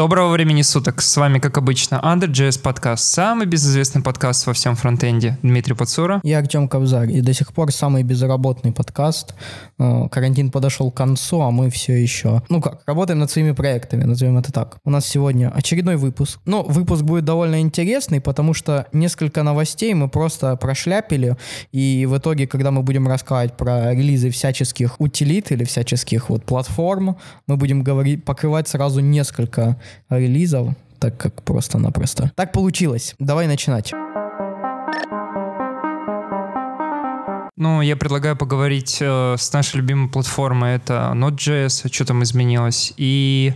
Доброго времени суток. С вами, как обычно, Under.js подкаст. Самый безызвестный подкаст во всем фронтенде. Дмитрий Пацура. Я Артем Кобзарь. И до сих пор самый безработный подкаст. Э, карантин подошел к концу, а мы все еще... Ну как, работаем над своими проектами, назовем это так. У нас сегодня очередной выпуск. Но выпуск будет довольно интересный, потому что несколько новостей мы просто прошляпили. И в итоге, когда мы будем рассказывать про релизы всяческих утилит или всяческих вот платформ, мы будем говорить, покрывать сразу несколько релизов, так как просто-напросто. Так получилось. Давай начинать. Ну, я предлагаю поговорить э, с нашей любимой платформой. Это Node.js, что там изменилось. И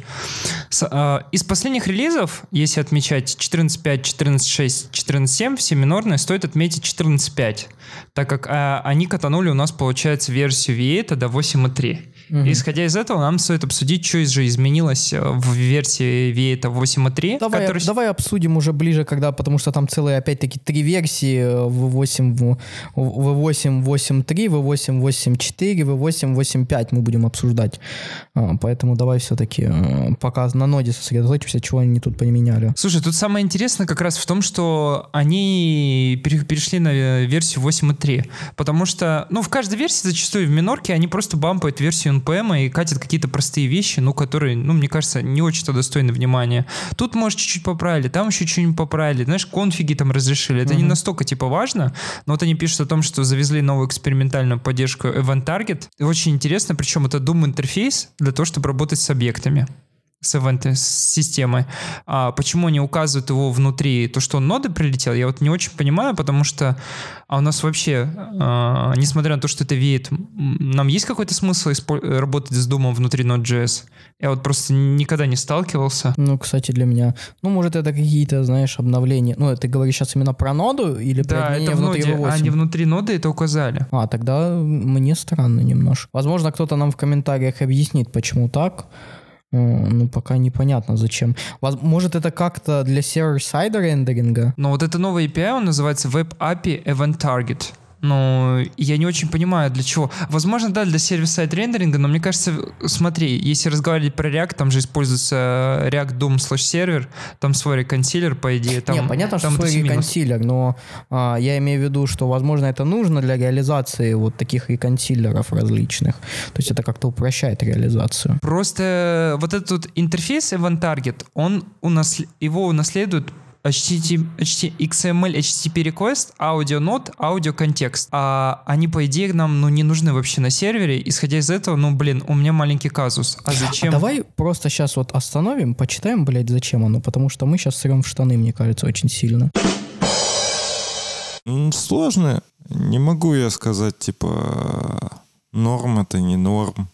с, э, из последних релизов, если отмечать 14.5, 14.6, 14.7, все минорные, стоит отметить 14.5, так как э, они катанули у нас, получается, версию V8 до 8.3. Угу. Исходя из этого, нам стоит обсудить, что же изменилось э, в версии V8 8.3. Давай, который... давай обсудим уже ближе, когда, потому что там целые, опять-таки, три версии V8, V8 8.3, V8 8.4, V8 8.5 мы будем обсуждать. А, поэтому давай все-таки э, пока на ноде сосредоточимся, чего они тут поменяли. Слушай, тут самое интересное как раз в том, что они перешли на э, версию 8.3, потому что, ну, в каждой версии зачастую в минорке они просто бампают версию NPM и катят какие-то простые вещи, ну, которые, ну, мне кажется, не очень-то достойны внимания. Тут, может, чуть-чуть поправили, там еще что-нибудь поправили, знаешь, конфиги там разрешили. Это uh-huh. не настолько, типа, важно, но вот они пишут о том, что завезли новую экспериментальную поддержку Event Target. И очень интересно, причем это Doom интерфейс для того, чтобы работать с объектами с системой. А почему они указывают его внутри, то, что он ноды прилетел, я вот не очень понимаю, потому что а у нас вообще, э, несмотря на то, что это веет, нам есть какой-то смысл работать с Doom внутри Node.js? Я вот просто никогда не сталкивался. Ну, кстати, для меня, ну, может, это какие-то, знаешь, обновления. Ну, ты говоришь сейчас именно про ноду или да, про это внутри ноде, V8? они внутри ноды это указали. А, тогда мне странно немножко. Возможно, кто-то нам в комментариях объяснит, почему так. Ну, пока непонятно зачем. Может, это как-то для сервер-сайда рендеринга? Но вот это новый API, он называется Web API Event Target. Но я не очень понимаю, для чего. Возможно, да, для сервис-сайт рендеринга, но мне кажется, смотри, если разговаривать про React, там же используется React DOM slash сервер, там свой реконсилер, по идее. Там, не, понятно, там что свой реконсилер, но а, я имею в виду, что, возможно, это нужно для реализации вот таких реконсилеров различных. То есть это как-то упрощает реализацию. Просто вот этот интерфейс Event Target, он у нас, его унаследует HTTP, XML, HTTP request, аудио нот, аудио контекст. А они, по идее, нам ну, не нужны вообще на сервере. Исходя из этого, ну, блин, у меня маленький казус. А зачем? А давай просто сейчас вот остановим, почитаем, блядь, зачем оно. Потому что мы сейчас сырем в штаны, мне кажется, очень сильно. Сложно. Не могу я сказать, типа, норм это не норм.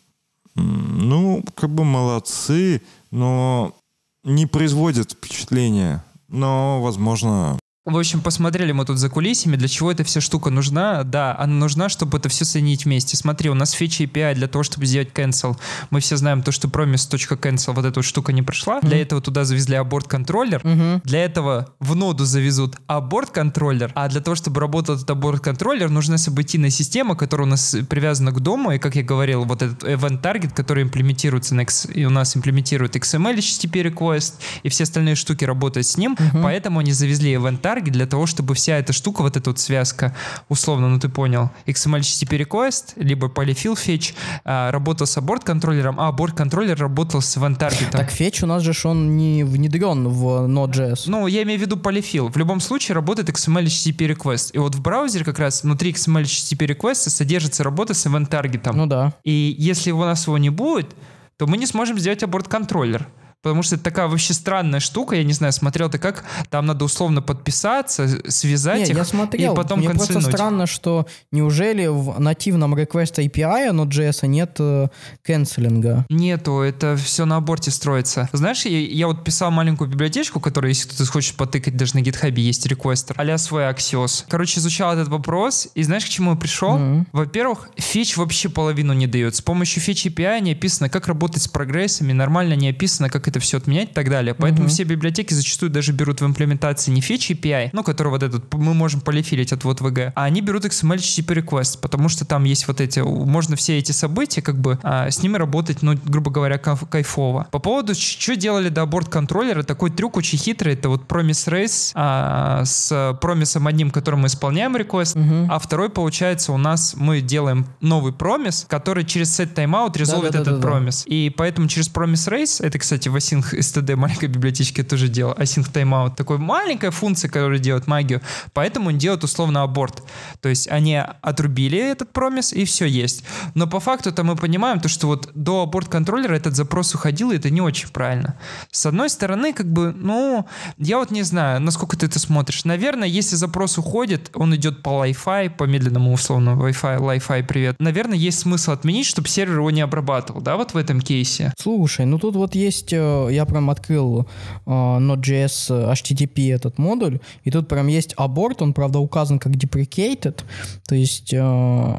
Ну, как бы молодцы, но не производят впечатления но, возможно, в общем, посмотрели мы тут за кулисами, для чего эта вся штука нужна. Да, она нужна, чтобы это все соединить вместе. Смотри, у нас фича API для того, чтобы сделать cancel. Мы все знаем то, что promise.cancel, вот эта вот штука не прошла. Mm-hmm. Для этого туда завезли аборт-контроллер. Mm-hmm. Для этого в ноду завезут аборт-контроллер. А для того, чтобы работал этот аборт-контроллер, нужна событийная система, которая у нас привязана к дому. И, как я говорил, вот этот event target, который имплементируется на X, и у нас имплементирует XML, HTTP request, и все остальные штуки работают с ним. Mm-hmm. Поэтому они завезли event target таргет для того, чтобы вся эта штука, вот эта вот связка, условно, ну ты понял, XML HTTP request, либо polyfill fetch, а, работал с аборт контроллером, а аборт контроллер работал с event target. Так fetch у нас же он не внедрен в Node.js. Ну, я имею в виду polyfill. В любом случае работает XML HTTP request. И вот в браузере как раз внутри XML HTTP request содержится работа с event таргетом. Ну да. И если у нас его не будет, то мы не сможем сделать аборт контроллер. Потому что это такая вообще странная штука, я не знаю, смотрел ты как, там надо условно подписаться, связать не, их я смотрел. и потом Мне канцельнуть. просто странно, что неужели в нативном request API Node.js нет э, канцелинга? Нету, это все на аборте строится. Знаешь, я, я вот писал маленькую библиотечку, которая, если кто-то хочет потыкать, даже на GitHub есть реквестер, а свой Axios. Короче, изучал этот вопрос, и знаешь, к чему я пришел? Mm-hmm. Во-первых, фич вообще половину не дает. С помощью фич API не описано, как работать с прогрессами, нормально не описано, как это все отменять и так далее. Поэтому Мгм. все библиотеки зачастую даже берут в имплементации не фичи API, ну, который вот этот мы можем полифилить от вот VG, а они берут XML HTTP request, потому что там есть вот эти, можно все эти события, как бы, а, с ними работать, ну, грубо говоря, кайф- кайфово. По поводу, что делали до борт контроллера, такой трюк очень хитрый, это вот promise race а, с промисом одним, которым мы исполняем request, Мгм. а второй, получается, у нас мы делаем новый промис, который через set timeout резолвит этот Да-да-да-да-да. промис. И поэтому через promise race, это, кстати, async std маленькой библиотечке тоже делал, async timeout, такой маленькая функция, которая делает магию, поэтому он делает условно аборт. То есть они отрубили этот промис, и все есть. Но по факту-то мы понимаем, то, что вот до аборт контроллера этот запрос уходил, и это не очень правильно. С одной стороны, как бы, ну, я вот не знаю, насколько ты это смотришь. Наверное, если запрос уходит, он идет по Wi-Fi, по медленному условно Wi-Fi, Wi-Fi, привет. Наверное, есть смысл отменить, чтобы сервер его не обрабатывал, да, вот в этом кейсе. Слушай, ну тут вот есть, э, я прям открыл э, Node.js HTTP этот модуль, и тут прям есть аборт, он, правда, указан как deprecated, то есть э,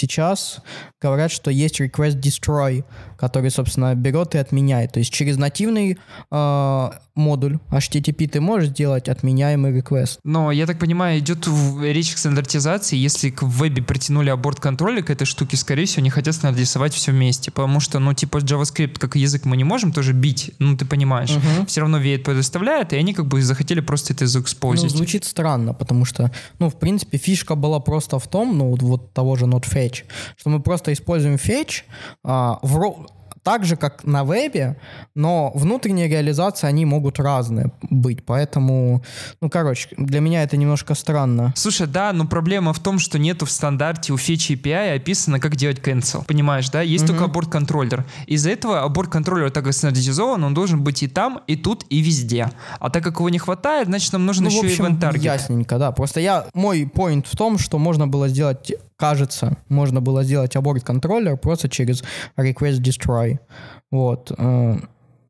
сейчас говорят, что есть request destroy, который, собственно, берет и отменяет. То есть через нативный э, модуль HTTP ты можешь сделать отменяемый request. Но, я так понимаю, идет речь к стандартизации. Если к вебе притянули аборт контроля к этой штуке, скорее всего, они хотят стандартизовать все вместе. Потому что, ну, типа, JavaScript как язык мы не можем тоже бить, ну, ты понимаешь. Мгм. Все равно V8 предоставляет, и они как бы захотели просто это Ну, заэкспозить. звучит странно, потому что, ну, в принципе, фишка была просто в том, ну, вот, того же NodeFetch, что мы просто используем fetch а, в ро- так же, как на вебе, но внутренние реализации, они могут разные быть, поэтому, ну, короче, для меня это немножко странно. Слушай, да, но проблема в том, что нету в стандарте у фичи API описано, как делать cancel. Понимаешь, да? Есть Мгм. только аборт-контроллер. Из-за этого аборт-контроллер так как стандартизован, он должен быть и там, и тут, и везде. А так как его не хватает, значит, нам нужен Ну, еще и event target. ясненько, да. Просто я, мой point в том, что можно было сделать, кажется, можно было сделать аборт контроллер просто через request destroy. Вот. э,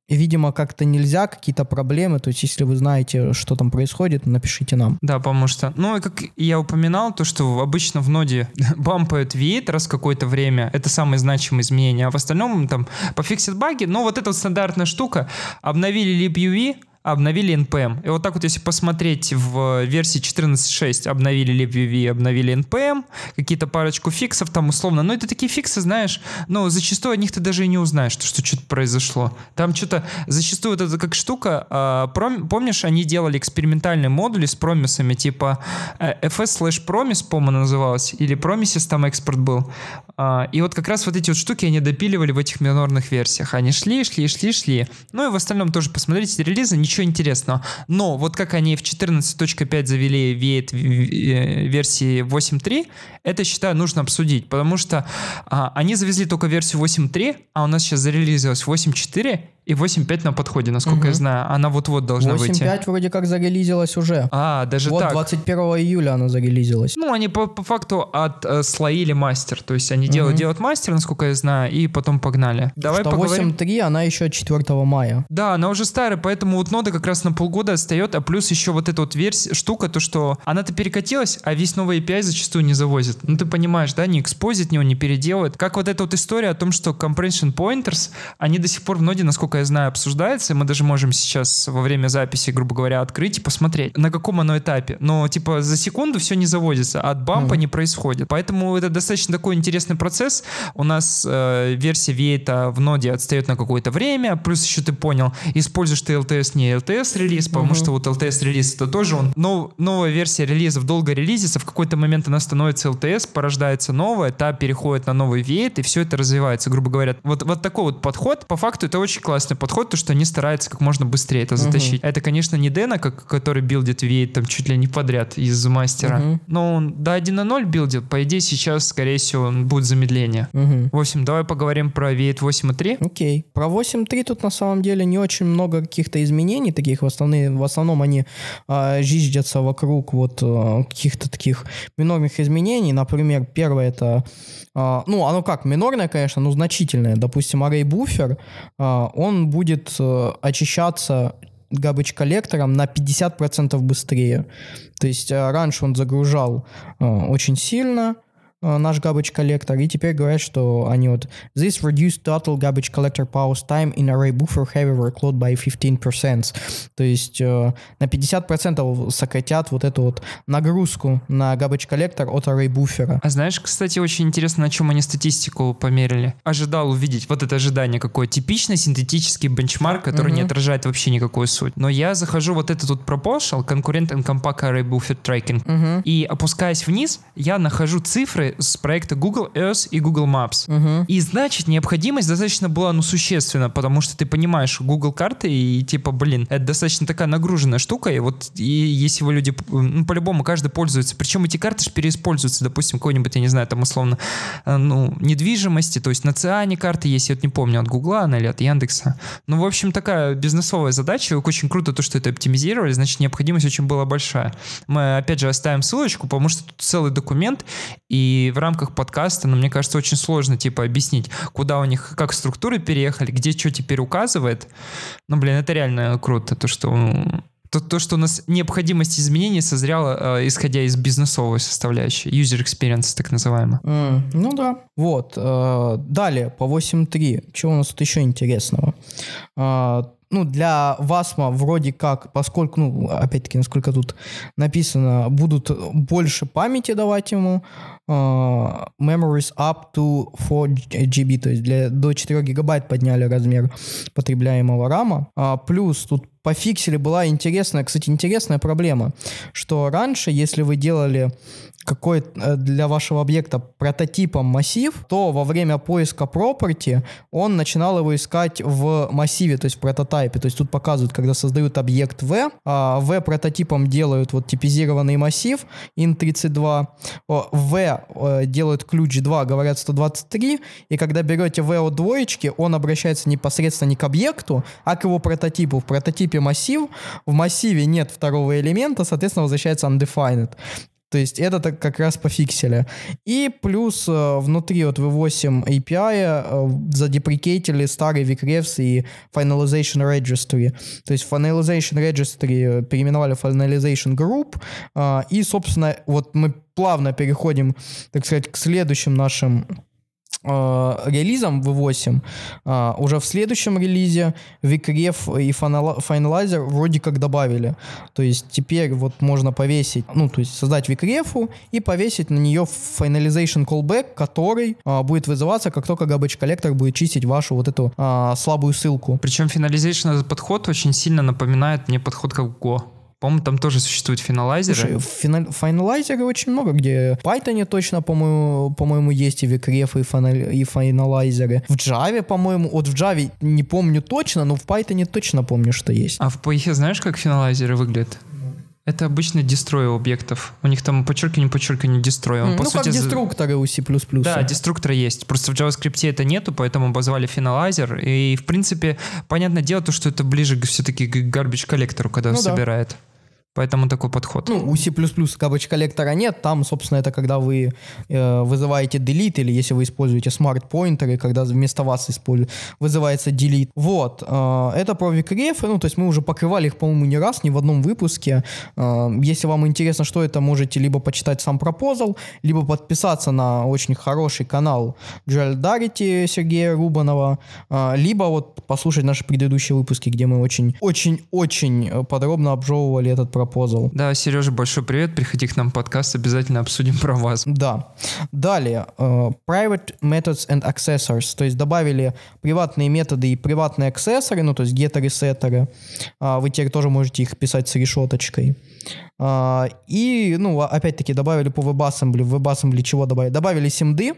И, видимо, как-то нельзя, какие-то проблемы. То есть, если вы знаете, что там происходит, напишите нам. Да, потому что, ну, и как я упоминал, то, что обычно в ноде бампают V8 раз какое-то время, это самые значимые изменения, а в остальном там пофиксят баги, но вот эта вот стандартная штука, обновили libuv, обновили NPM. И вот так вот, если посмотреть в версии 14.6, обновили libuv, обновили NPM, какие-то парочку фиксов там условно, но это такие фиксы, знаешь, но зачастую о них ты даже и не узнаешь, что, что что-то произошло. Там что-то, зачастую вот это как штука, а, пром- помнишь, они делали экспериментальные модули с промисами, типа э, fs slash promise, по-моему, называлось, или promises там экспорт был. А, и вот как раз вот эти вот штуки они допиливали в этих минорных версиях. Они шли, шли, шли, шли. Ну и в остальном тоже посмотрите релизы, ничего интересного. Но вот как они в 14.5 завели V8 э, версии 8.3, это, считаю, нужно обсудить, потому что а, они завезли только версию 8.3, а у нас сейчас зарелизилась 8.4 и 8.5 на подходе, насколько я Мгм. знаю. Она вот-вот должна выйти. 8.5 вроде как зарелизилась уже. А, даже вот так. 21 июля она зарелизилась. Ну, они по, по факту отслоили мастер. То есть они делают, Мгм. делают мастер, насколько я знаю, и потом погнали. Давай что поговорим. 8.3, она еще 4 мая. Да, она уже старая, поэтому вот нода как раз на полгода отстает, а плюс еще вот эта вот версия, штука, то что она-то перекатилась, а весь новый API зачастую не завозит. Ну ты понимаешь, да, не экспозит, него не переделывает. Как вот эта вот история о том, что compression pointers, они до сих пор в ноде, насколько я знаю, обсуждаются, и мы даже можем сейчас во время записи, грубо говоря, открыть и посмотреть, на каком оно этапе. Но типа за секунду все не заводится, а от бампа Мгм. не происходит. Поэтому это достаточно такой интересный процесс. У нас э, версия V8 в ноде отстает на какое-то время, плюс еще ты понял, используешь ты LTS, не LTS релиз, потому Мгм. что вот LTS релиз это тоже он. Но, новая версия релизов долго релизится, в какой-то момент она становится LTS, порождается новая, та переходит на новый V8, и все это развивается, грубо говоря. Вот, вот такой вот подход, по факту это очень классный подход, то что они стараются как можно быстрее это затащить. Это, конечно, не Дэна, как, который билдит V8 там чуть ли не подряд из мастера. Мгм. Но он до 1.0 билдит, по идее сейчас, скорее всего, будет замедление. Мгм. 8, давай поговорим про V8 8.3. Окей. Про 8.3 тут на самом деле не очень много каких-то изменений таких. В, основные, в основном они а, жиждятся вокруг вот а, каких-то таких минорных изменений. Например, первое это... а, ну, оно как, минорное, конечно, но значительное. Допустим, array буфер, а, он будет а, очищаться garbage коллектором на 50% быстрее. То есть а, раньше он загружал а, очень сильно, э, наш garbage коллектор, и теперь говорят, что они вот this reduced total garbage collector pause time in array buffer heavy workload by 15%. То есть э, на 50% сократят вот эту вот нагрузку на garbage коллектор от array буфера. А знаешь, кстати, очень интересно, на чем они статистику померили. Ожидал увидеть вот это ожидание какое. Типичный синтетический бенчмарк, который Мгм. не отражает вообще никакую суть. Но я захожу вот этот вот proposal, конкурент Compact Array Buffer Tracking, Мгм. и опускаясь вниз, я нахожу цифры с проекта Google Earth и Google Maps. Мгм. И значит, необходимость достаточно была, ну, существенна, потому что ты понимаешь, Google карты и типа, блин, это достаточно такая нагруженная штука, и вот и если вы люди, ну, по-любому каждый пользуется, причем эти карты же переиспользуются, допустим, какой-нибудь, я не знаю, там условно, э, ну, недвижимости, то есть на Циане карты есть, я вот не помню, от Гугла она или от Яндекса. Ну, в общем, такая бизнесовая задача, очень круто то, что это оптимизировали, значит, необходимость очень была большая. Мы, опять же, оставим ссылочку, потому что тут целый документ, и в рамках подкаста, ну, мне кажется, очень сложно, типа, объяснить, куда у них, как структуры переехали, где что теперь указывает. Ну, блин, это реально круто, то, что... м, То, то, что у нас необходимость изменений созрела, э, исходя из бизнесовой составляющей, user experience, так называемый. М, Ну да. Вот. э, Далее, по 8.3. Чего у нас тут еще интересного? А, Ну, для Васма вроде как, поскольку, ну, опять-таки, насколько тут написано, будут больше памяти давать ему, а, memories up to 4 GB, то есть для, до 4 гигабайт подняли размер потребляемого рама. А, плюс тут пофиксили была интересная, кстати, интересная проблема, что раньше, если вы делали какой э, для вашего объекта прототипом массив, то во время поиска property он начинал его искать в массиве, то есть в прототипе. То есть тут показывают, когда создают объект V, а V прототипом делают вот типизированный массив int32, о, V э, делают ключ 2, говорят 123, и когда берете V от двоечки, он обращается непосредственно не к объекту, а к его прототипу. В прототипе массив, в массиве нет второго элемента, соответственно, возвращается undefined. То есть это так как раз пофиксили. И плюс э, внутри вот V8 API э, задеприкейтили старый Vcrefs и Finalization Registry. То есть Finalization Registry переименовали в Finalization Group. э, и, собственно, вот мы плавно переходим, так сказать, к следующим нашим э, релизом V8, а, уже в следующем релизе Vcref и Final- Finalizer вроде как добавили. То есть теперь вот можно повесить, ну, то есть создать Vcref и повесить на нее Finalization Callback, который а, будет вызываться, как только Garbage Collector будет чистить вашу вот эту а, слабую ссылку. Причем финализейшн этот подход очень сильно напоминает мне подход как Go. По-моему, там тоже существуют финалайзеры. Слушай, финал- файналайзеры очень много, где в Python точно, по-моему, по-моему, есть и Vcref, и, фанал- и файналайзеры. В Java, по-моему, вот в Java не помню точно, но в Python точно помню, что есть. А в PHP знаешь, как финалайзеры выглядят? Это обычно дестрой объектов. У них там подчеркивание, подчеркивание дестрой. Он, по ну, как сути, за- деструкторы у C++. Да, деструкторы есть. Просто в JavaScript это нету, поэтому обозвали финалайзер. И, в принципе, понятное дело, то, что это ближе все-таки к garbage коллектору, когда Ну он да. собирает. Поэтому такой подход. Ну, у C++ garbage коллектора нет, там, собственно, это когда вы э, вызываете delete, или если вы используете pointer, когда вместо вас исполь- вызывается delete. Вот, э, это про Vcref, ну, то есть мы уже покрывали их, по-моему, не раз, ни в одном выпуске. Э, если вам интересно, что это, можете либо почитать сам пропозал, либо подписаться на очень хороший канал Джальдарити Сергея Рубанова, э, либо вот послушать наши предыдущие выпуски, где мы очень, очень-очень э, подробно обжевывали этот пропозал. Да, Сережа, большой привет. Приходи к нам в подкаст, обязательно обсудим про вас. Да. Далее. э, private methods and accessors. То есть добавили приватные методы и приватные аксессоры, ну то есть геттеры, сеттеры. А, Вы теперь тоже можете их писать с решеточкой. А, И, ну, а- опять-таки добавили по WebAssembly. В WebAssembly чего добавили? Добавили симды.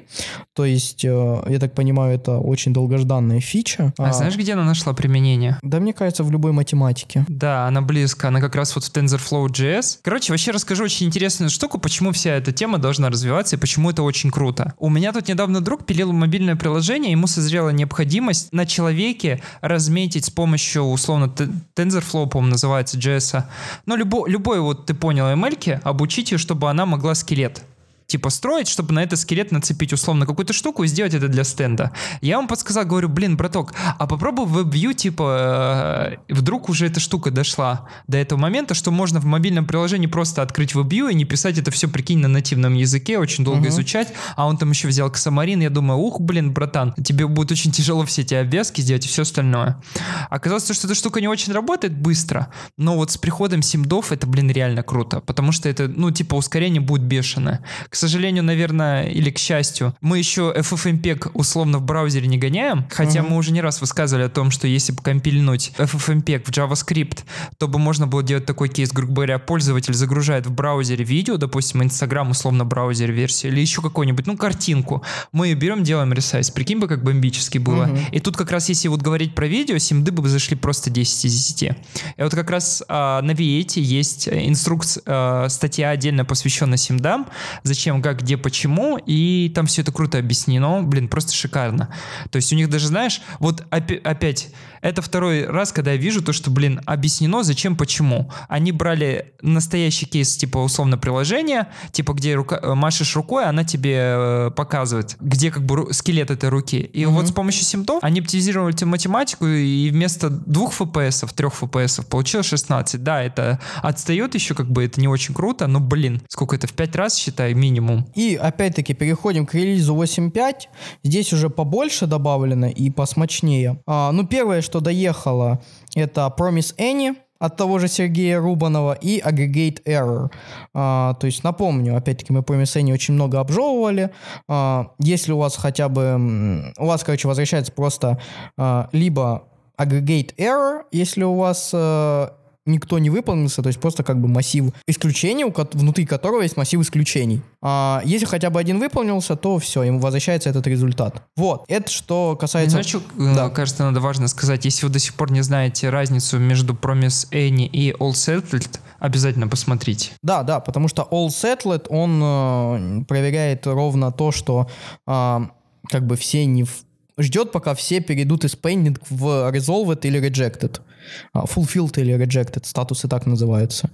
То есть, э, я так понимаю, это очень долгожданная фича. А, знаешь, где она нашла применение? Да, мне кажется, в любой математике. Да, она близко, она как раз вот в TensorFlow.js. Короче, вообще расскажу очень интересную штуку, почему вся эта тема должна развиваться и почему это очень круто. У меня тут недавно друг пилил мобильное приложение, ему созрела необходимость на человеке разметить с помощью, условно, TensorFlow, по-моему, называется, JS. Ну, любо, любой, вот ты понял, ML, обучить ее, чтобы она могла скелет типа строить, чтобы на это скелет нацепить условно какую-то штуку и сделать это для стенда. Я вам подсказал, говорю, блин, браток, а попробуй в WebView, типа, э, вдруг уже эта штука дошла до этого момента, что можно в мобильном приложении просто открыть WebView и не писать это все, прикинь, на нативном языке, очень долго Мгм. изучать, а он там еще взял Ксамарин, я думаю, ух, блин, братан, тебе будет очень тяжело все эти обвязки сделать и все остальное. Оказалось, что эта штука не очень работает быстро, но вот с приходом симдов это, блин, реально круто, потому что это, ну, типа, ускорение будет бешеное. К сожалению, наверное, или к счастью, мы еще FFmpeg условно в браузере не гоняем, хотя Мгм. мы уже не раз высказывали о том, что если бы компильнуть FFmpeg в JavaScript, то бы можно было делать такой кейс, грубо говоря, пользователь загружает в браузере видео, допустим, Instagram условно браузер версию, или еще какую-нибудь, ну, картинку. Мы ее берем, делаем ресайз. Прикинь бы, как бомбически было. Мгм. И тут как раз, если вот говорить про видео, симды бы зашли просто 10 из 10. И вот как раз а, на V8 есть инструкция, а, статья отдельно посвященная симдам, зачем, как, где, почему, и там все это круто объяснено, блин, просто шикарно. То есть у них даже, знаешь, вот опи- опять, это второй раз, когда я вижу то, что, блин, объяснено, зачем, почему. Они брали настоящий кейс, типа, условно, приложения, типа, где рука, э, машешь рукой, она тебе э, показывает, где как бы скелет этой руки. И Мгм. вот с помощью симптов они оптимизировали математику, и вместо двух FPS, трех FPS получилось 16. Да, это отстает еще, как бы, это не очень круто, но, блин, сколько это, в пять раз, считай, минимум. И опять-таки переходим к релизу 8.5. Здесь уже побольше добавлено и посмочнее. А, ну, первое, что доехало, это Promise Any от того же Сергея Рубанова и Aggregate Error. А, то есть, напомню, опять-таки, мы Promise Any очень много обжевывали. А, если у вас хотя бы... У вас, короче, возвращается просто а, либо Aggregate Error, если у вас э, никто не выполнился, то есть просто как бы массив исключений, внутри которого есть массив исключений. А если хотя бы один выполнился, то все, ему возвращается этот результат. Вот, это что касается... Знаешь, что, э, Да. кажется, надо важно сказать, если вы до сих пор не знаете разницу между Promise Any и All Settled, обязательно посмотрите. Да, да, потому что All Settled, он э, проверяет ровно то, что а, как бы все не... в- Ждет, пока все перейдут из pending в resolved или rejected. А, Fulfilled или rejected, статусы так называются.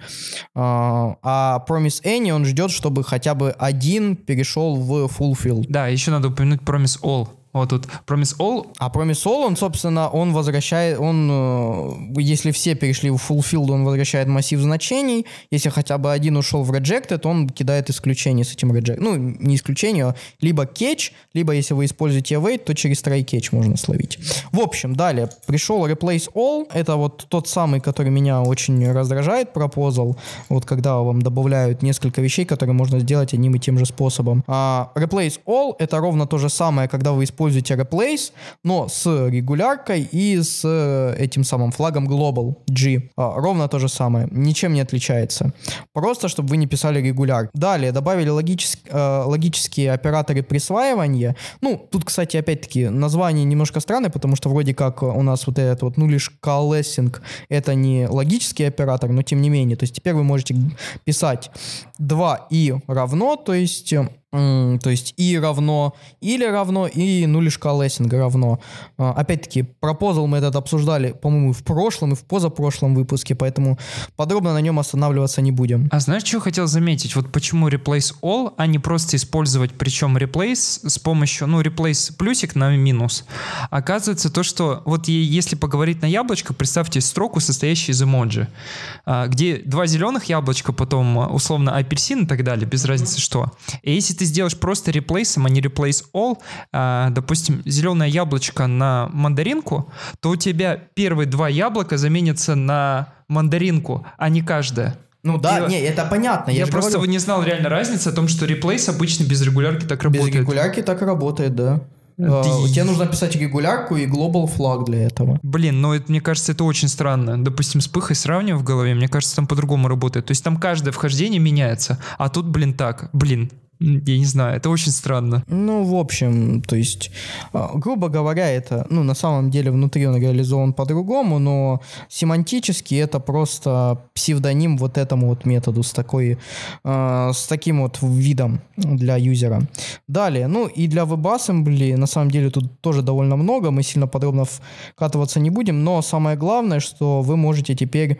А а Promise Any, он ждет, чтобы хотя бы один перешел в fulfilled. Да, еще надо упомянуть Promise All. Вот тут Promise All А Promise All, он, собственно, он возвращает, он, э, если все перешли в Fulfilled, он возвращает массив значений. Если хотя бы один ушел в Rejected, он кидает исключение с этим Reject. Ну, не исключение, а либо catch, либо если вы используете await, то через try catch можно словить. В общем, далее, пришел Replace All. Это вот тот самый, который меня очень раздражает, пропозал. Вот когда вам добавляют несколько вещей, которые можно сделать одним и тем же способом. А Replace All — это ровно то же самое, когда вы используете Replace, но с регуляркой и с э, этим самым флагом Global G. А, ровно то же самое. Ничем не отличается. Просто, чтобы вы не писали регуляр. Далее добавили логичес- э, логические операторы присваивания. Ну, тут, кстати, опять-таки, название немножко странное, потому что вроде как у нас вот этот вот, ну, лишь coalescing, это не логический оператор, но тем не менее. То есть теперь вы можете писать 2 и равно, то есть то есть и равно, или равно, и ну лишь coalescing равно. А, Опять-таки, пропозал мы этот обсуждали, по-моему, в прошлом, и в позапрошлом выпуске, поэтому подробно на нем останавливаться не будем. А знаешь, что хотел заметить? Вот почему replace all, а не просто использовать, причем replace с помощью, ну, replace плюсик на минус. Оказывается, то, что вот если поговорить на яблочко, представьте строку, состоящую из эмоджи, а, где два зеленых яблочка, потом условно апельсин и так далее, без разницы что. И если ты сделаешь просто реплейсом, а не replace all, а, допустим, зеленое яблочко на мандаринку, то у тебя первые два яблока заменятся на мандаринку, а не каждое. Ну да, Я- не, это понятно. Я, же просто говорю, не знал реально разницы о том, что реплейс обычно без регулярки так без работает. регулярки так и работает, да. А, Ты- Тебе нужно писать регулярку и global flag для этого. Блин, но это, мне кажется, это очень странно. Допустим, с пыхой сравниваю в голове, мне кажется, там по-другому работает. То есть там каждое вхождение меняется, а тут, блин, так. Блин, я не знаю, это очень странно. Ну, в общем, то есть, а, грубо говоря, это, ну, на самом деле внутри он реализован по-другому, но семантически это просто псевдоним вот этому вот методу с такой, а, с таким вот видом для юзера. Далее, ну, и для WebAssembly, на самом деле, тут тоже довольно много, мы сильно подробно вкатываться не будем, но самое главное, что вы можете теперь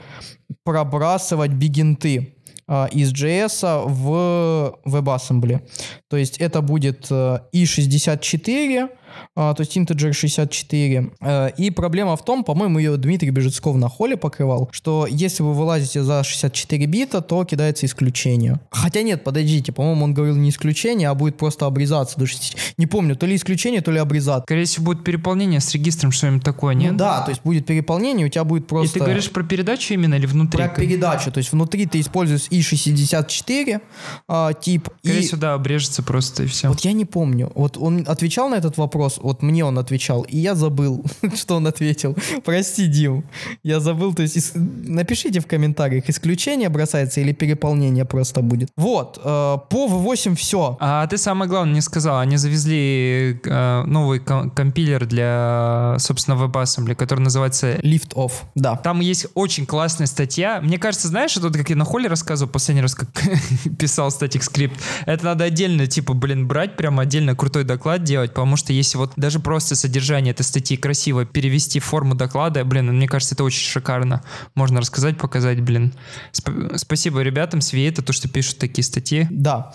пробрасывать бигинты. А, из JS в WebAssembly. То есть это будет э, i64, а, то есть integer 64. Э, и проблема в том, по-моему, ее Дмитрий Бежецков на холле покрывал, что если вы вылазите за 64 бита, то кидается исключение. Хотя нет, подождите, по-моему, он говорил не исключение, а будет просто обрезаться до 60. Не помню, то ли исключение, то ли обрезаться. Скорее всего, будет переполнение с регистром, что-нибудь такое, нет? Ну, да, то есть будет переполнение, у тебя будет просто... И ты говоришь про передачу именно или внутри? Про передачу, то есть внутри ты используешь i64 а, тип. Скорее и... всего, да, обрежется просто и все. Вот я не помню. Вот он отвечал на этот вопрос, вот мне он отвечал, и я забыл, что он ответил. Прости, Дим, я забыл. То есть ис- напишите в комментариях, исключение бросается или переполнение просто будет. Вот, э, по V8 все. А ты самое главное не сказал. Они завезли э, новый ком- компилер для, собственно, WebAssembly, который называется Lift off, да. Там есть очень классная статья. Мне кажется, знаешь, это вот как я на холле рассказывал последний раз, как писал статик скрипт. Это надо отдельно, типа, блин, брать, прям отдельно крутой доклад делать, потому что если вот даже просто содержание этой статьи красиво перевести в форму доклада, блин, мне кажется, это очень шикарно. Можно рассказать, показать, блин. Сп- спасибо ребятам с Виэта, то, что пишут такие статьи. Да.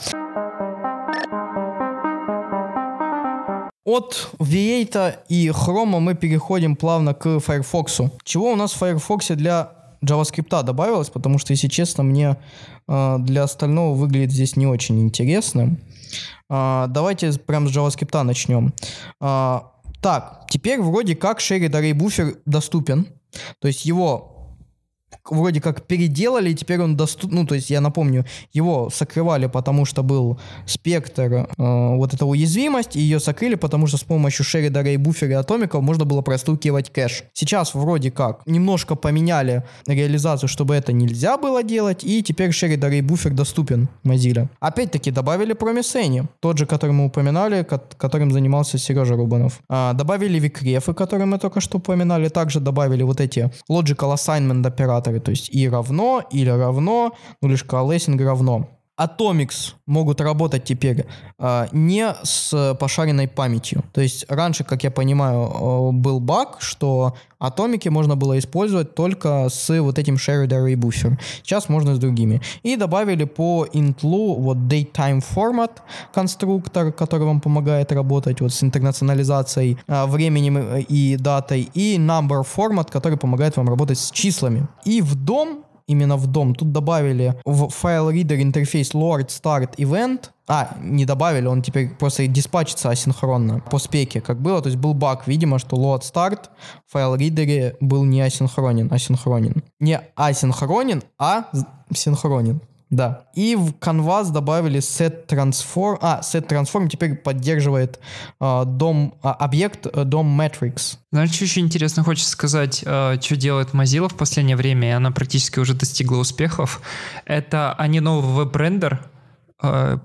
От V8 и Chrome мы переходим плавно к Firefox. Чего у нас в Firefox для JavaScript добавилось, потому что, если честно, мне э, для остального выглядит здесь не очень интересно. А, давайте прям с JavaScript начнем. А, так, теперь вроде как Shared Array Buffer доступен. То есть его вроде как переделали, и теперь он доступен, ну, то есть я напомню, его сокрывали, потому что был спектр э, вот эта уязвимость, и ее сокрыли, потому что с помощью Buffer и атомиков можно было простукивать кэш. Сейчас вроде как немножко поменяли реализацию, чтобы это нельзя было делать, и теперь Shared Array Buffer доступен Mozilla. Опять-таки добавили Promise Any, тот же, который мы упоминали, ко- которым занимался Сережа Рубанов. А, добавили викрефы, которые мы только что упоминали, также добавили вот эти logical assignment операторы, то есть и равно, или равно, ну лишь лессинг равно. Atomics могут работать теперь а, не с пошаренной памятью. То есть раньше, как я понимаю, э, был баг, что атомики можно было использовать только с вот этим shared array buffer. Сейчас можно с другими. И добавили по интлу вот datetime format конструктор, который вам помогает работать вот с интернационализацией а, временем э, и датой, и number format, который помогает вам работать с числами. И в дом именно в дом. Тут добавили в файл reader интерфейс load start event. А, не добавили, он теперь просто диспатчится асинхронно по спеке, как было. То есть был баг, видимо, что load start в файл ридере был не асинхронен, асинхронен. Не асинхронен, а синхронен. Да. И в Canvas добавили set transform. А, set transform теперь поддерживает а, дом, а, объект э, дом matrix. Знаешь, что еще интересно хочется сказать, э, что делает Mozilla в последнее время, и она практически уже достигла успехов. Это они новый веб-рендер э,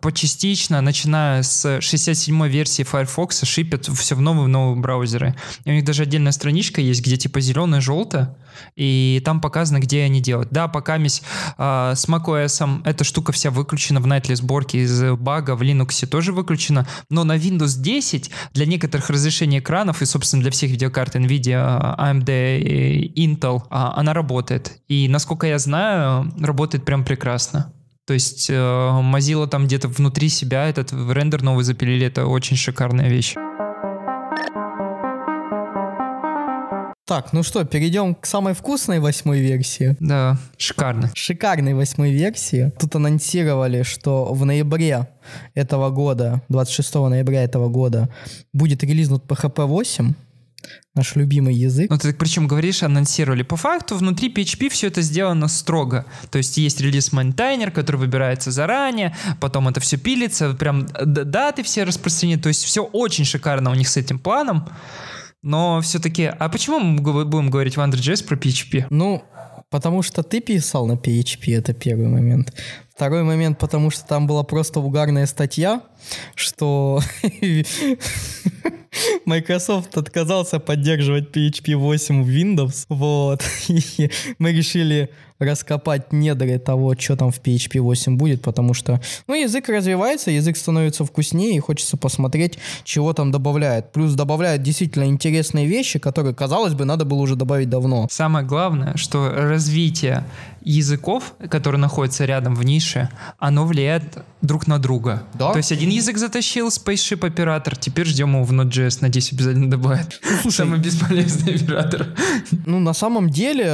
почастично, начиная с 67 версии Firefox, шипят все в новые новые браузеры. И у них даже отдельная страничка есть, где типа зеленое, желтое, и там показано, где они делают. Да, пока месь э, с macOS эта штука вся выключена в nightly сборке из бага, в Linux тоже выключена, но на Windows 10 для некоторых разрешений экранов и, собственно, для всех видеокарт NVIDIA, AMD, и Intel, а, она работает. И, насколько я знаю, работает прям прекрасно. То есть э, Mozilla там где-то внутри себя этот рендер новый запилили, это очень шикарная вещь. Так, ну что, перейдем к самой вкусной восьмой версии. Да, шикарно. Шикарной восьмой версии. Тут анонсировали, что в ноябре этого года, 26 ноября этого года, будет релизнут PHP 8, наш любимый язык. Ну, ты причем говоришь, анонсировали. По факту внутри PHP все это сделано строго. То есть есть релиз майнтайнер, который выбирается заранее, потом это все пилится, прям даты все распространены. То есть все очень шикарно у них с этим планом. Но все-таки... А почему мы будем говорить в Android.js про PHP? Ну, потому что ты писал на PHP, это первый момент. Второй момент, потому что там была просто угарная статья, что Microsoft отказался поддерживать PHP 8 в Windows. Вот. И мы решили раскопать недры того, что там в PHP 8 будет, потому что, ну, язык развивается, язык становится вкуснее, и хочется посмотреть, чего там добавляет. Плюс добавляют действительно интересные вещи, которые, казалось бы, надо было уже добавить давно. Самое главное, что развитие языков, которые находятся рядом в нише, оно влияет друг на друга. Да. То есть один язык затащил Spaceship оператор, теперь ждем его в Node.js, надеюсь, обязательно добавят. Самый бесполезный оператор. Ну, на самом деле,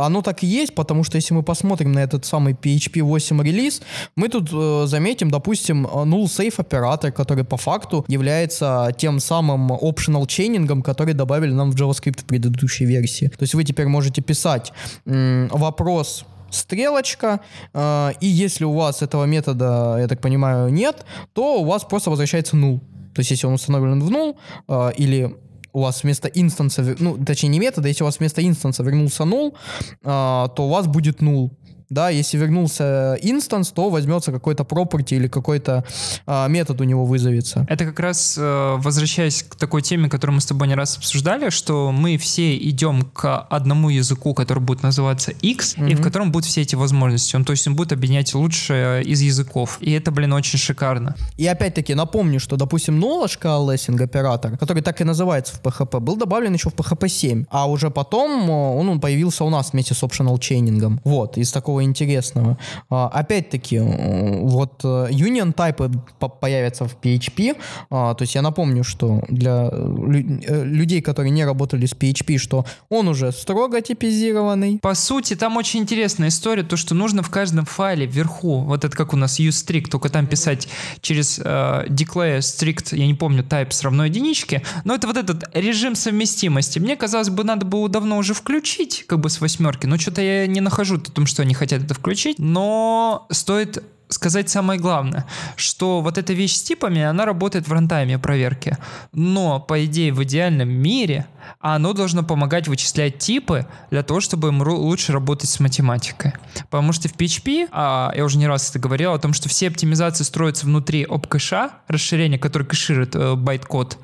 оно так и есть, потому что если мы посмотрим на этот самый PHP 8 релиз, мы тут э, заметим, допустим, э, null safe оператор, который по факту является тем самым optional чейнингом, который добавили нам в JavaScript в предыдущей версии. То есть вы теперь можете писать м, вопрос стрелочка, э, и если у вас этого метода, я так понимаю, нет, то у вас просто возвращается null. То есть если он установлен в null, э, или у вас вместо инстанса, ну, точнее не метода, если у вас вместо инстанса вернулся null, э, то у вас будет null. Да, если вернулся инстанс, то возьмется какой-то property или какой-то э, метод у него вызовется. Это как раз э, возвращаясь к такой теме, которую мы с тобой не раз обсуждали, что мы все идем к одному языку, который будет называться X, и в котором будут все эти возможности. Он, то есть он будет объединять лучшее из языков. И это, блин, очень шикарно. И опять-таки напомню, что, допустим, knowledge coalescing оператор, который так и называется в PHP, был добавлен еще в PHP 7, а уже потом э, он, он появился у нас вместе с optional чейнингом. Вот, из такого интересного. А, Опять-таки, вот э, union type по- появятся в PHP, а, то есть я напомню, что для э, э, людей, которые не работали с PHP, что он уже строго типизированный, По сути, там очень интересная история, то, что нужно в каждом файле вверху, вот это как у нас usestrict, только там писать через э, declare strict, я не помню, types равно единичке, но это вот этот режим совместимости. Мне казалось бы, надо было давно уже включить, как бы с восьмерки, но что-то я не нахожу о том, что они хотят это включить, но стоит сказать самое главное, что вот эта вещь с типами, она работает в рантайме проверки. Но, по идее, в идеальном мире оно должно помогать вычислять типы для того, чтобы им лучше работать с математикой. Потому что в PHP, а, я уже не раз это говорил, о том, что все оптимизации строятся внутри OPcache 'а, расширение, которое кэширует э, байт-код,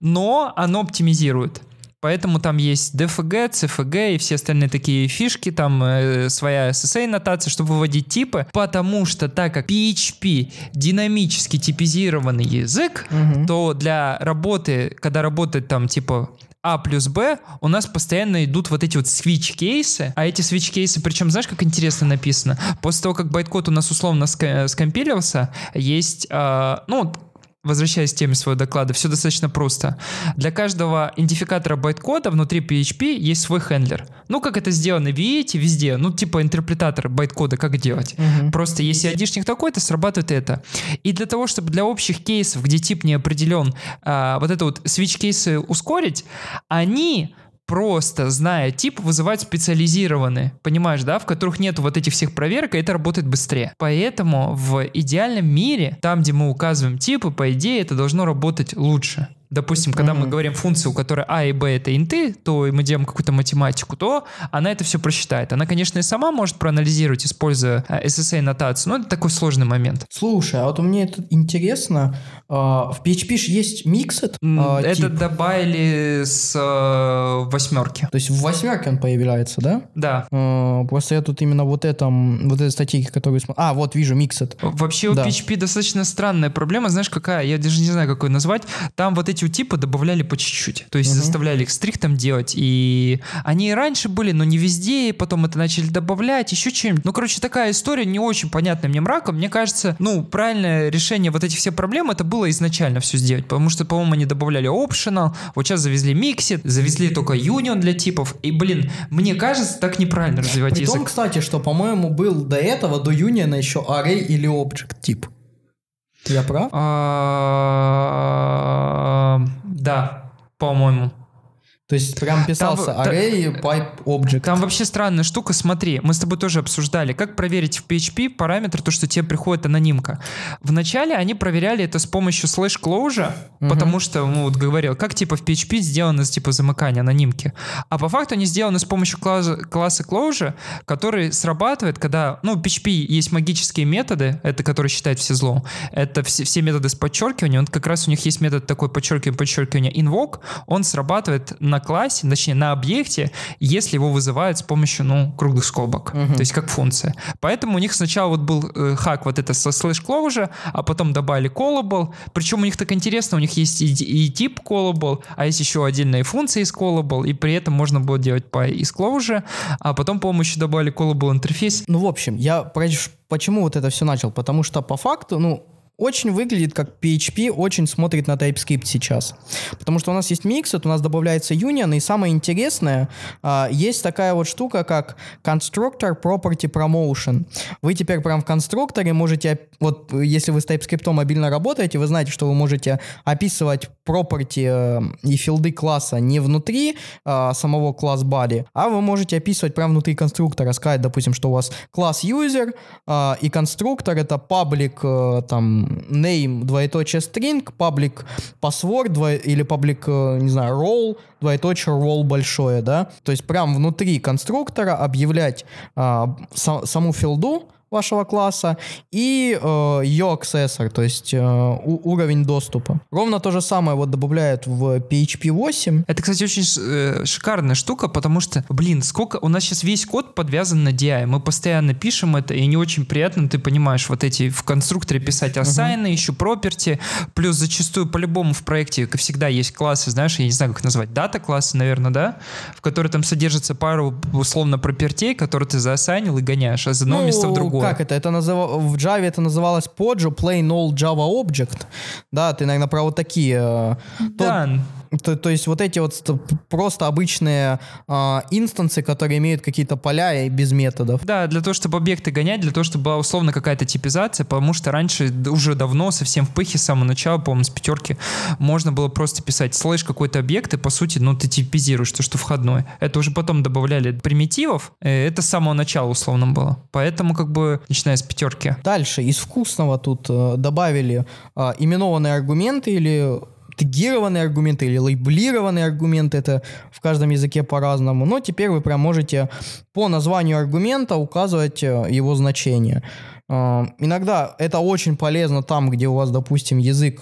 но оно оптимизирует. Поэтому там есть DFG, CFG и все остальные такие фишки, там э, своя SSA-нотация, чтобы выводить типы, потому что так как PHP динамически типизированный язык, Мгм. то для работы, когда работает там типа а плюс Б, у нас постоянно идут вот эти вот switch-case ы, а эти switch-case ы, причем знаешь, как интересно написано? После того, как байткод у нас условно ска- скомпилился, есть, а, ну, возвращаясь к теме своего доклада, все достаточно просто. Для каждого идентификатора байткода внутри PHP есть свой handler. Ну, как это сделано, видите, везде, ну, типа интерпретатор байткода, как делать. Мгм. Просто если айдишник такой-то, срабатывает это. И для того, чтобы для общих кейсов, где тип не определен, а, вот это вот switch-кейсы ускорить, они просто, зная тип, вызывают специализированные, понимаешь, да, в которых нет вот этих всех проверок, и это работает быстрее. Поэтому в идеальном мире, там, где мы указываем типы, по идее, это должно работать лучше. Допустим, когда мы Мгм. говорим функцию, у которой А и Б это инты, то и мы делаем какую-то математику, то она это все просчитает. Она, конечно, и сама может проанализировать, используя э, SSA-нотацию, но это такой сложный момент. Слушай, а вот мне это интересно, а, в PHP ж есть mixed а, это тип. добавили с э, восьмерки. То есть в восьмерке он появляется, да? Да. А, Просто я тут именно вот этом, вот этой статейки, которую. А, вот вижу, mixed. Вообще у Да. PHP достаточно странная проблема, знаешь, какая? Я даже не знаю, как ее назвать. Там вот эти типы добавляли по чуть-чуть. То есть Мгм. заставляли их стрихтом делать. И они и раньше были, но не везде. И потом это начали добавлять, еще чем-нибудь. Ну, короче, такая история не очень понятная мне мраком. Мне кажется, ну, правильное решение вот этих всех проблем, это было изначально все сделать. Потому что, по-моему, они добавляли optional. Вот сейчас завезли mixit, завезли только union для типов. И, блин, мне кажется, так неправильно развивать При том, язык. кстати, что, по-моему, был до этого, до Union еще array или object тип. Я прав? А, Да, по-моему. То есть прям писался та- array, pipe, object. Там вообще странная штука, смотри, мы с тобой тоже обсуждали, как проверить в PHP параметр, то, что тебе приходит анонимка. Вначале они проверяли это с помощью slash closure, Мгм. потому что, ну, вот говорил, как типа в PHP сделано типа замыкание анонимки. А по факту они сделаны с помощью класса, класса closure, который срабатывает, когда, ну, в PHP есть магические методы, это которые считают все злом. Это все, все методы с подчеркиванием, вот как раз у них есть метод такой подчеркивание, подчеркивание invoke, он срабатывает на на классе, точнее на объекте, если его вызывают с помощью, ну, круглых скобок, Мгм. то есть как функция. Поэтому у них сначала вот был э, хак вот это со слэш closure, а потом добавили callable, причем у них так интересно, у них есть и, и тип callable, а есть еще отдельные функции из callable, и при этом можно было делать по из closure, а потом, еще добавили callable интерфейс. Ну, в общем, я почему вот это все начал? Потому что по факту, ну, очень выглядит как PHP, очень смотрит на TypeScript сейчас. Потому что у нас есть Mixed, у нас добавляется Union, и самое интересное, а, есть такая вот штука, как Constructor Property Promotion. Вы теперь прям в конструкторе можете, вот если вы с TypeScript мобильно работаете, вы знаете, что вы можете описывать property э, и филды класса не внутри а, самого класс body, а вы можете описывать прямо внутри конструктора, сказать, допустим, что у вас класс user а, и конструктор это public э, там name двоеточие string, public password двое- или public, э, не знаю, role двоеточие role большое, да, то есть прям внутри конструктора объявлять а, са- саму филду вашего класса и э, ее accessor, то есть э, у- уровень доступа. Ровно то же самое вот добавляют в PHP 8. Это, кстати, очень э, шикарная штука, потому что, блин, сколько у нас сейчас весь код подвязан на DI. Мы постоянно пишем это, и не очень приятно, ты понимаешь, вот эти в конструкторе писать ассайны, еще property, плюс зачастую по-любому в проекте, как всегда, есть классы, знаешь, я не знаю, как назвать, дата-классы, наверное, да, в которые там содержится пару, условно, пропертей, которые ты заассайнил и гоняешь из одного Ну, места в другое. Как это? это называ- в Java это называлось Pojo, Plain Old Java Object. Да, ты, наверное, про вот такие. э, то- Да, То, то есть вот эти вот ст- просто обычные а, инстансы, которые имеют какие-то поля и без методов. Да, для того, чтобы объекты гонять, для того, чтобы была условно какая-то типизация, потому что раньше уже давно, совсем в пыхе, с самого начала, по-моему, с пятерки, можно было просто писать слэш какой-то объект, и по сути, ну, ты типизируешь то, что входной. Это уже потом добавляли примитивов, э, это с самого начала условно было. Поэтому, как бы, начиная с пятерки. Дальше из вкусного тут э, добавили а, именованные аргументы или тегированные аргументы или лейблированные аргументы, это в каждом языке по-разному, но теперь вы прям можете по названию аргумента указывать э, его значение. А, Иногда это очень полезно там, где у вас, допустим, язык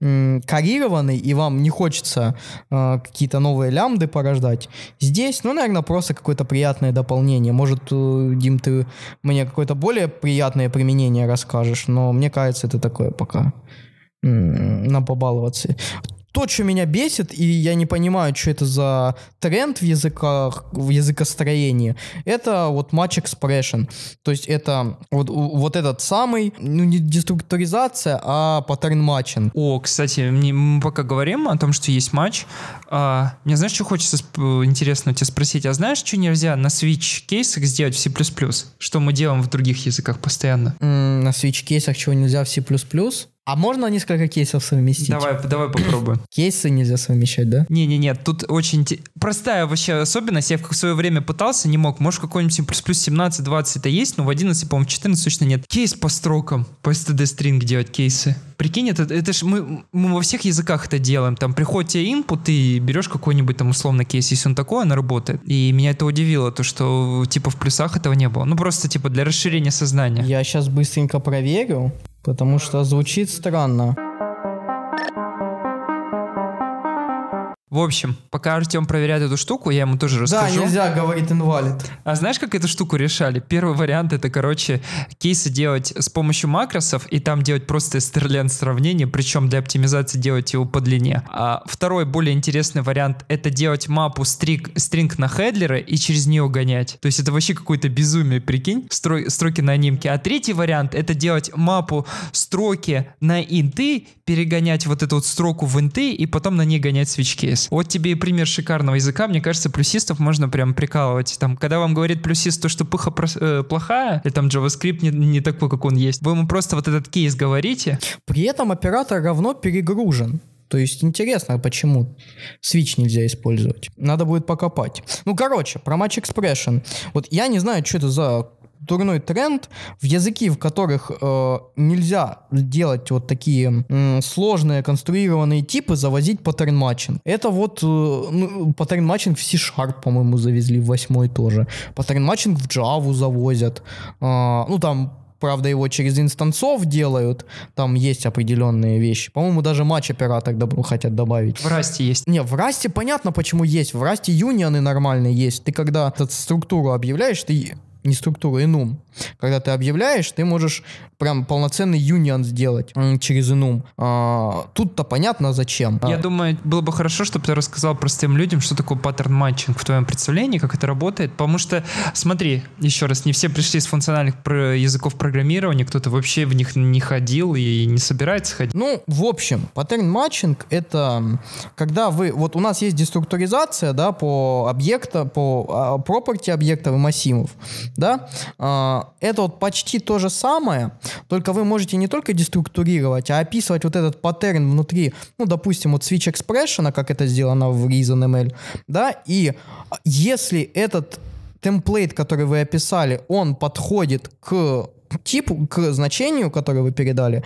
м, карированный, и вам не хочется э, какие-то новые лямбды порождать. Здесь, ну, наверное, просто какое-то приятное дополнение. Может, э, Дим, ты мне какое-то более приятное применение расскажешь, но мне кажется, это такое пока на побаловаться. То, что меня бесит, и я не понимаю, что это за тренд в языках, в языкостроении, это вот match expression. То есть это вот, вот этот самый, ну не деструктуризация, а паттерн матчинг. О, кстати, мне- мы пока говорим о том, что есть матч. а, мне знаешь, что хочется интересно тебя спросить? А знаешь, что нельзя на Switch кейсах сделать в C++? Что мы делаем в других языках постоянно? М, На switch кейсах чего нельзя в C++. А можно несколько кейсов совместить? Давай, давай попробуем. Кейсы нельзя совмещать, да? Не-не-не, тут очень простая вообще особенность. Я в свое время пытался, не мог. Может, какой-нибудь C++ 17-20 это есть, но в 11, по-моему, 14 точно нет. Кейс по строкам, по std-string делать кейсы. Прикинь, это, это ж мы, мы во всех языках это делаем. Там приходит тебе input, ты берешь какой-нибудь там условно кейс, если он такой, она работает. И меня это удивило, то, что типа в плюсах этого не было. Ну, просто типа для расширения сознания. Я сейчас быстренько проверю, потому что звучит странно. В общем, пока Артем проверяет эту штуку, я ему тоже Да, расскажу. нельзя, говорит инвалид. А знаешь, как эту штуку решали? Первый вариант это, короче, кейсы делать с помощью макросов и там делать просто стерлен сравнение, причем для оптимизации делать его по длине. А второй, более интересный вариант это делать мапу стрик, стринг на хедлеры и через нее гонять. То есть это вообще какое-то безумие, прикинь, строй, строки на анимке. А третий вариант это делать мапу строки на инты, перегонять вот эту вот строку в инты и потом на ней гонять switch кейс. Вот тебе и пример шикарного языка. Мне кажется, плюсистов можно прям прикалывать. Там, когда вам говорит плюсист то, что пыха э, плохая, или там JavaScript не, не такой, как он есть, вы ему просто вот этот кейс говорите, При этом оператор равно перегружен. То есть интересно, почему switch нельзя использовать. Надо будет покопать. Ну, короче, про Match Expression. Вот я не знаю, что это за дурной тренд в языки, в которых э, нельзя делать вот такие м, сложные конструированные типы, завозить pattern matching. Это вот э, ну, pattern matching в C-Sharp, по-моему, завезли в восьмой тоже. Pattern matching в Java завозят. А, ну, там правда, его через instanceof делают, там есть определенные вещи. По-моему, даже match-оператор доб- хотят добавить. В Расте есть. Не, в Расте понятно, почему есть. В Расте union ы нормальные есть. Ты когда эту структуру объявляешь, ты не структуру, enum. Когда ты объявляешь, ты можешь прям полноценный union сделать через enum. А, тут-то понятно зачем. Я А, думаю, было бы хорошо, чтобы ты рассказал простым людям, что такое pattern matching в твоем представлении, как это работает. Потому что, смотри, еще раз, не все пришли с функциональных про- языков программирования, кто-то вообще в них не ходил и не собирается ходить. Ну, в общем, pattern matching это когда вы, вот у нас есть деструктуризация, да, по объекта, по а, property объектов и массивов, да, А, это вот почти то же самое, только вы можете не только деструктурировать, а описывать вот этот паттерн внутри, ну, допустим, вот switch expression, как это сделано в ReasonML, да, и если этот темплейт, который вы описали, он подходит к типу, к значению, которое вы передали,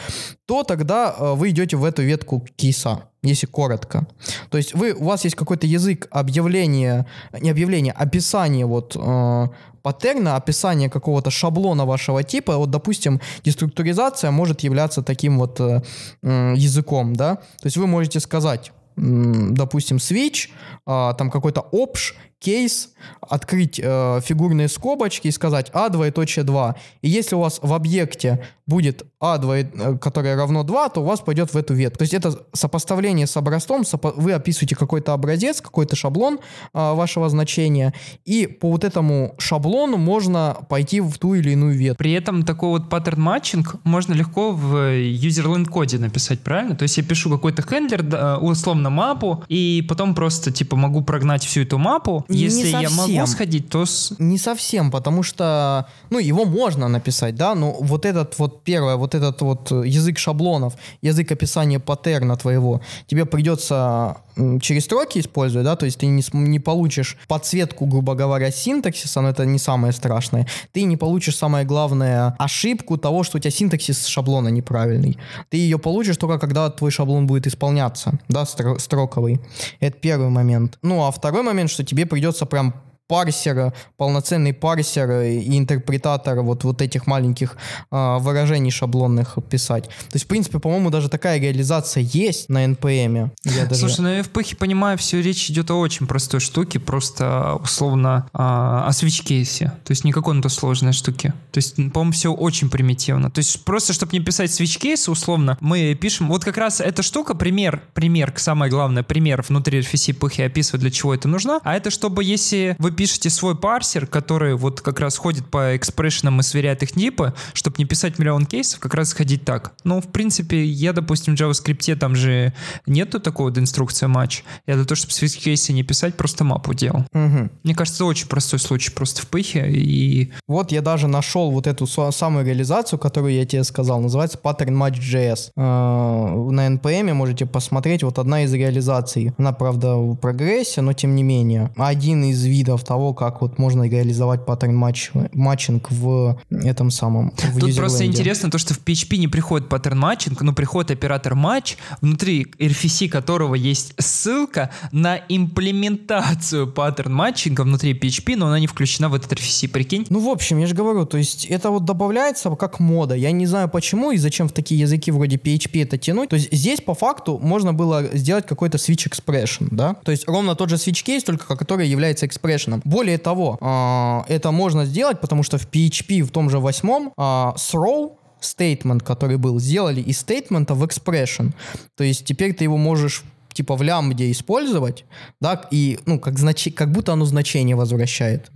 то тогда э, вы идете в эту ветку кейса, если коротко. То есть вы, у вас есть какой-то язык объявления, не объявления, описания вот э, паттерна, описание какого-то шаблона вашего типа. Вот, допустим, деструктуризация может являться таким вот э, м, языком, да. То есть вы можете сказать, допустим, switch, а, там какой-то opsh, кейс, открыть э, фигурные скобочки и сказать а двоеточие 2. И если у вас в объекте будет а, двое, э, которое равно 2, то у вас пойдет в эту ветку. То есть это сопоставление с образцом, сопо- вы описываете какой-то образец, какой-то шаблон а, вашего значения, и по вот этому шаблону можно пойти в ту или иную ветку. При этом такой вот pattern matching можно легко в userland коде написать, правильно? То есть я пишу какой-то handler, условно мапу, и потом просто типа могу прогнать всю эту мапу. Не Если я могу сходить, то с- Не совсем, потому что, ну, его можно написать, да, но вот этот вот первое, вот этот вот язык шаблонов, язык описания паттерна твоего, тебе придется через строки использовать, да, то есть ты не, не получишь подсветку, грубо говоря, синтаксиса, но это не самое страшное. Ты не получишь, самое главное, ошибку того, что у тебя синтаксис шаблона неправильный. Ты ее получишь только когда твой шаблон будет исполняться, да, стро- строковый. Это первый момент. Ну, а второй момент, что тебе придется прям парсер, полноценный парсер и интерпретатор вот, вот этих маленьких а, выражений шаблонных писать. То есть, в принципе, по-моему, даже такая реализация есть на NPM. Я даже... Слушай, ну я в пыхе понимаю, все речь идет о очень простой штуке, просто условно а, о свич-кейсе. То есть никакой он то сложной штуки. То есть, по-моему, все очень примитивно. То есть просто, чтобы не писать свич-кейсы, условно, мы пишем... Вот как раз эта штука, пример, пример, самое главное, пример внутри RFC пыхи описывает, для чего это нужно. А это чтобы, если вы пишете свой парсер, который вот как раз ходит по экспрессионам и сверяет их типы, чтобы не писать миллион кейсов, как раз ходить так. Ну, в принципе, я, допустим, в JavaScript там же нету такого вот инструкция матч. Я для того, чтобы switch case ы не писать, просто мапу делал. Мгм. Мне кажется, очень простой случай просто в пыхе. И Вот я даже нашел вот эту са- самую реализацию, которую я тебе сказал. Называется Pattern Match.js. Э, На NPM можете посмотреть. Вот одна из реализаций. Она, правда, в прогрессе, но тем не менее. Один из видов того, как вот можно реализовать pattern match, matching в этом самом в Тут просто интересно то, что в PHP не приходит pattern matching, но приходит оператор матч, внутри RFC которого есть ссылка на имплементацию pattern matching а внутри PHP, но она не включена в этот RFC, прикинь. Ну, в общем, я же говорю, то есть это вот добавляется как мода. Я не знаю почему и зачем в такие языки вроде PHP это тянуть. То есть здесь по факту можно было сделать какой-то switch expression, да? То есть ровно тот же switch case, только который является expression ом. Более того, а, это можно сделать, потому что в PHP в том же восьмом а, throw statement, который был, сделали из стейтмента в expression. То есть теперь ты его можешь типа в лямбде использовать, да, и, ну, как, значи, как будто оно значение возвращает.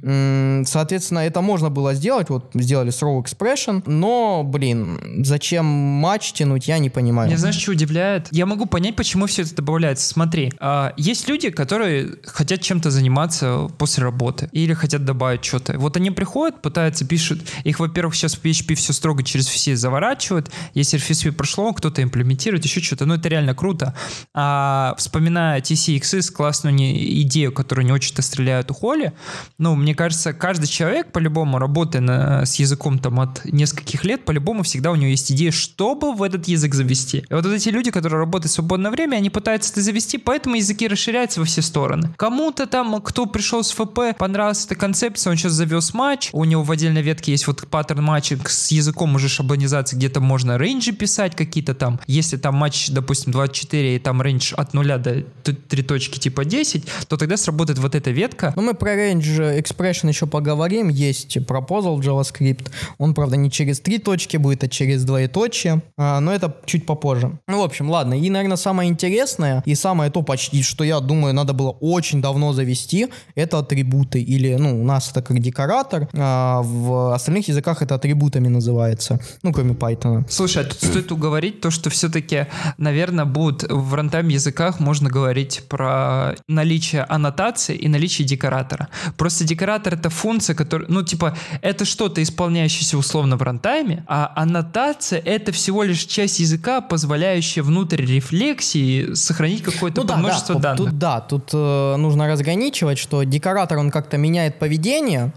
Соответственно, это можно было сделать, вот сделали throw expression, но, блин, зачем матч тянуть, я не понимаю. Меня знаешь, что удивляет? Я могу понять, почему все это добавляется. Смотри, а, есть люди, которые хотят чем-то заниматься после работы или хотят добавить что-то. Вот они приходят, пытаются, пишут. Их, во-первых, сейчас в PHP все строго через все заворачивают. Если RFC прошло, кто-то имплементирует, еще что-то. Ну, это реально круто. А я вспоминаю TCXS, классную идею, которую не очень-то стреляют у Холли, ну, мне кажется, каждый человек, по-любому, работая на, с языком там от нескольких лет, по-любому всегда у него есть идея, чтобы в этот язык завести. И вот эти люди, которые работают в свободное время, они пытаются это завести, поэтому языки расширяются во все стороны. Кому-то там, кто пришел с ФП, понравилась эта концепция, он сейчас завез матч, у него в отдельной ветке есть вот паттерн матчинг с языком уже шаблонизации, где-то можно рейнджи писать какие-то там, если там матч, допустим, 24, и там рейндж от 0 до 3 точки типа 10, то тогда сработает вот эта ветка. Ну, мы про range expression еще поговорим, есть proposal JavaScript, он, правда, не через 3 точки будет, а через двоеточие, а, но это чуть попозже. Ну, в общем, ладно, и, наверное, самое интересное, и самое то почти, что я думаю, надо было очень давно завести, это атрибуты, или, ну, у нас это как декоратор, а в остальных языках это атрибутами называется, ну, кроме Python. Слушай, а тут стоит уговорить то, что все-таки, наверное, будут в рантайм языках можно говорить про наличие аннотации и наличие декоратора. Просто декоратор — это функция, которая, ну, типа, это что-то, исполняющееся условно в рантайме, а аннотация — это всего лишь часть языка, позволяющая внутрь рефлексии сохранить какое-то ну, да, множество да, данных. Тут, да, тут э, нужно разграничивать, что декоратор, он как-то меняет поведение,